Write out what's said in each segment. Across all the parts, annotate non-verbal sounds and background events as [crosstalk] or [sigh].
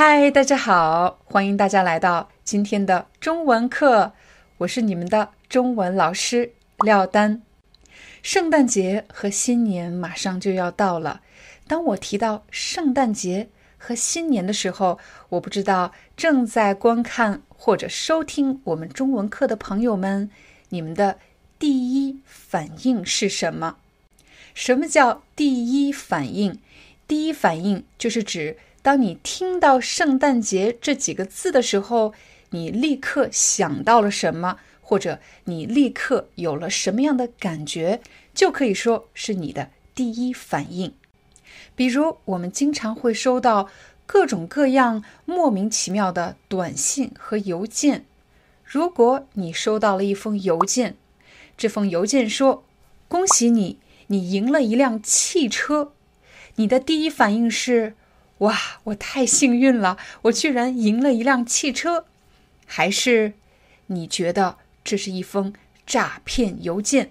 嗨，大家好，欢迎大家来到今天的中文课，我是你们的中文老师廖丹。圣诞节和新年马上就要到了，当我提到圣诞节和新年的时候，我不知道正在观看或者收听我们中文课的朋友们，你们的第一反应是什么？什么叫第一反应？第一反应就是指当你听到“圣诞节”这几个字的时候，你立刻想到了什么，或者你立刻有了什么样的感觉，就可以说是你的第一反应。比如，我们经常会收到各种各样莫名其妙的短信和邮件。如果你收到了一封邮件，这封邮件说：“恭喜你，你赢了一辆汽车。”你的第一反应是：“哇，我太幸运了，我居然赢了一辆汽车。”还是你觉得这是一封诈骗邮件？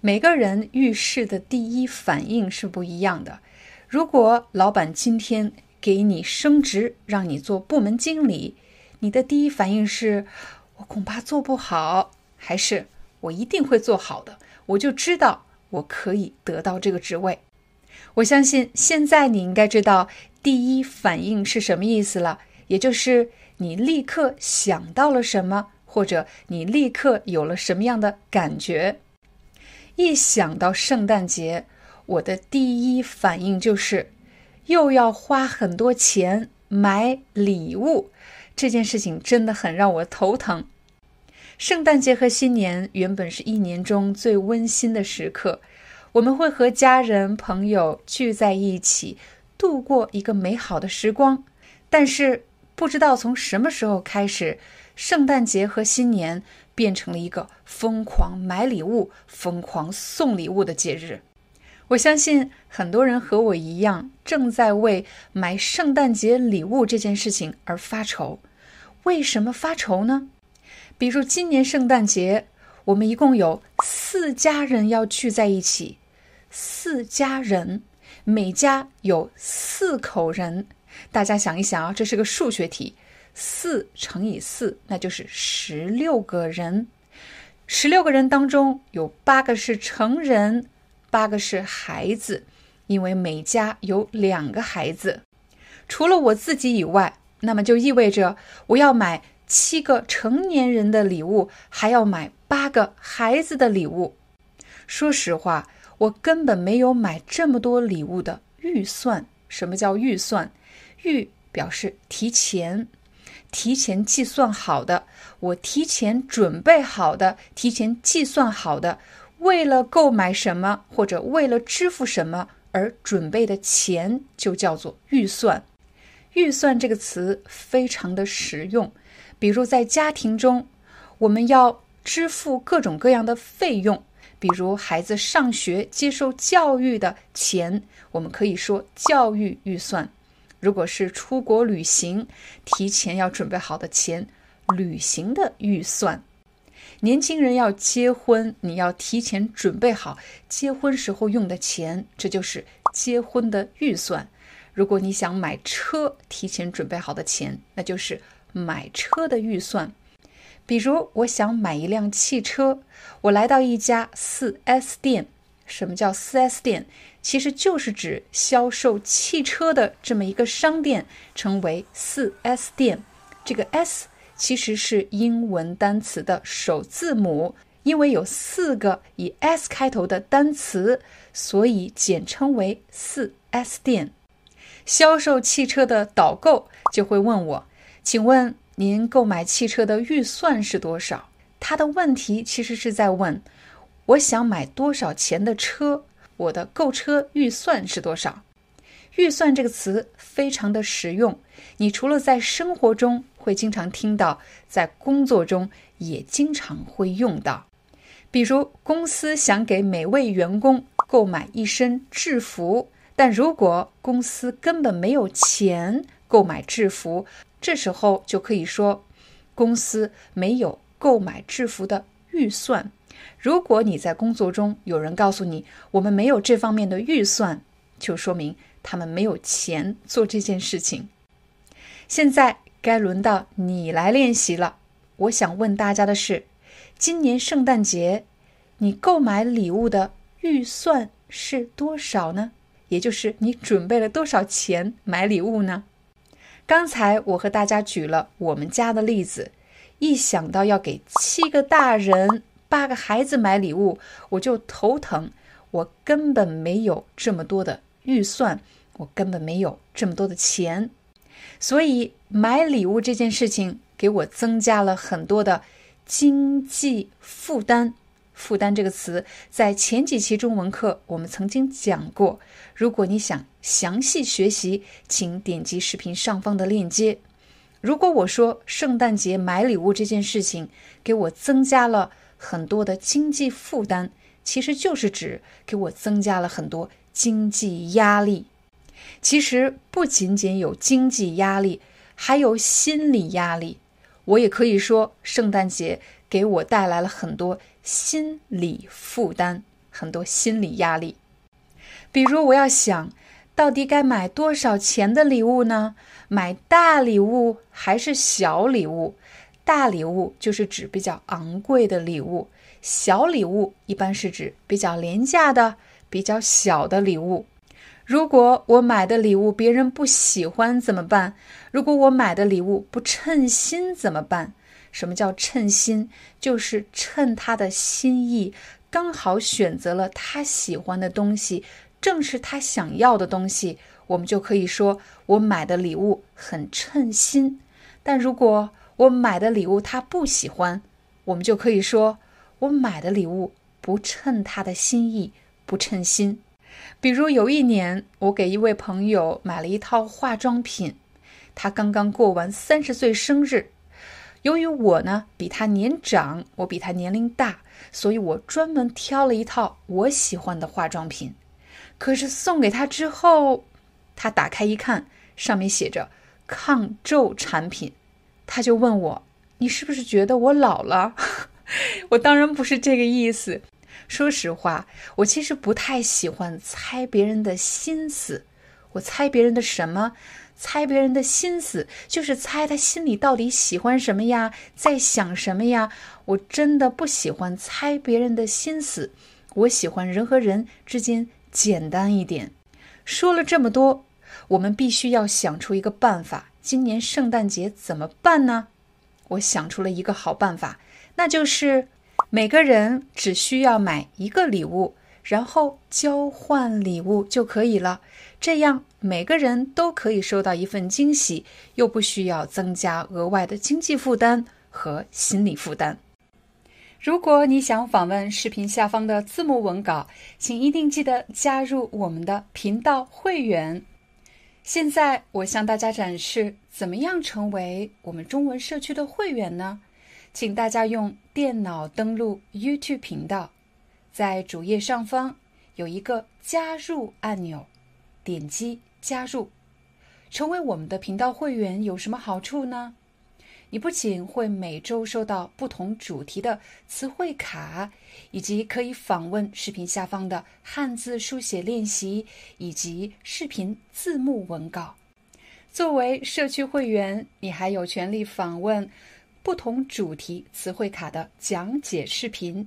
每个人遇事的第一反应是不一样的。如果老板今天给你升职，让你做部门经理，你的第一反应是：我恐怕做不好，还是我一定会做好的？我就知道我可以得到这个职位。我相信现在你应该知道第一反应是什么意思了，也就是你立刻想到了什么，或者你立刻有了什么样的感觉。一想到圣诞节，我的第一反应就是又要花很多钱买礼物，这件事情真的很让我头疼。圣诞节和新年原本是一年中最温馨的时刻，我们会和家人朋友聚在一起，度过一个美好的时光。但是不知道从什么时候开始，圣诞节和新年变成了一个疯狂买礼物、疯狂送礼物的节日。我相信很多人和我一样，正在为买圣诞节礼物这件事情而发愁。为什么发愁呢？比如今年圣诞节，我们一共有四家人要聚在一起，四家人，每家有四口人。大家想一想啊，这是个数学题，四乘以四，那就是十六个人。十六个人当中有八个是成人。八个是孩子，因为每家有两个孩子。除了我自己以外，那么就意味着我要买七个成年人的礼物，还要买八个孩子的礼物。说实话，我根本没有买这么多礼物的预算。什么叫预算？预表示提前，提前计算好的，我提前准备好的，提前计算好的。为了购买什么或者为了支付什么而准备的钱，就叫做预算。预算这个词非常的实用，比如在家庭中，我们要支付各种各样的费用，比如孩子上学接受教育的钱，我们可以说教育预算；如果是出国旅行，提前要准备好的钱，旅行的预算。年轻人要结婚，你要提前准备好结婚时候用的钱，这就是结婚的预算。如果你想买车，提前准备好的钱，那就是买车的预算。比如，我想买一辆汽车，我来到一家 4S 店。什么叫 4S 店？其实就是指销售汽车的这么一个商店，称为 4S 店。这个 S。其实是英文单词的首字母，因为有四个以 S 开头的单词，所以简称为四 S 店。销售汽车的导购就会问我：“请问您购买汽车的预算是多少？”他的问题其实是在问：“我想买多少钱的车？我的购车预算是多少？”预算这个词非常的实用，你除了在生活中会经常听到，在工作中也经常会用到。比如，公司想给每位员工购买一身制服，但如果公司根本没有钱购买制服，这时候就可以说，公司没有购买制服的预算。如果你在工作中有人告诉你我们没有这方面的预算，就说明他们没有钱做这件事情。现在该轮到你来练习了。我想问大家的是，今年圣诞节你购买礼物的预算是多少呢？也就是你准备了多少钱买礼物呢？刚才我和大家举了我们家的例子，一想到要给七个大人。八个孩子买礼物，我就头疼。我根本没有这么多的预算，我根本没有这么多的钱，所以买礼物这件事情给我增加了很多的经济负担。负担这个词在前几期中文课我们曾经讲过。如果你想详细学习，请点击视频上方的链接。如果我说圣诞节买礼物这件事情给我增加了。很多的经济负担，其实就是指给我增加了很多经济压力。其实不仅仅有经济压力，还有心理压力。我也可以说，圣诞节给我带来了很多心理负担，很多心理压力。比如，我要想到底该买多少钱的礼物呢？买大礼物还是小礼物？大礼物就是指比较昂贵的礼物，小礼物一般是指比较廉价的、比较小的礼物。如果我买的礼物别人不喜欢怎么办？如果我买的礼物不称心怎么办？什么叫称心？就是称他的心意，刚好选择了他喜欢的东西，正是他想要的东西，我们就可以说我买的礼物很称心。但如果我买的礼物他不喜欢，我们就可以说我买的礼物不称他的心意，不称心。比如有一年，我给一位朋友买了一套化妆品，他刚刚过完三十岁生日。由于我呢比他年长，我比他年龄大，所以我专门挑了一套我喜欢的化妆品。可是送给他之后，他打开一看，上面写着抗皱产品。他就问我：“你是不是觉得我老了？” [laughs] 我当然不是这个意思。说实话，我其实不太喜欢猜别人的心思。我猜别人的什么？猜别人的心思，就是猜他心里到底喜欢什么呀，在想什么呀。我真的不喜欢猜别人的心思。我喜欢人和人之间简单一点。说了这么多，我们必须要想出一个办法。今年圣诞节怎么办呢？我想出了一个好办法，那就是每个人只需要买一个礼物，然后交换礼物就可以了。这样每个人都可以收到一份惊喜，又不需要增加额外的经济负担和心理负担。如果你想访问视频下方的字幕文稿，请一定记得加入我们的频道会员。现在我向大家展示怎么样成为我们中文社区的会员呢？请大家用电脑登录 YouTube 频道，在主页上方有一个加入按钮，点击加入，成为我们的频道会员有什么好处呢？你不仅会每周收到不同主题的词汇卡，以及可以访问视频下方的汉字书写练习以及视频字幕文稿。作为社区会员，你还有权利访问不同主题词汇卡的讲解视频。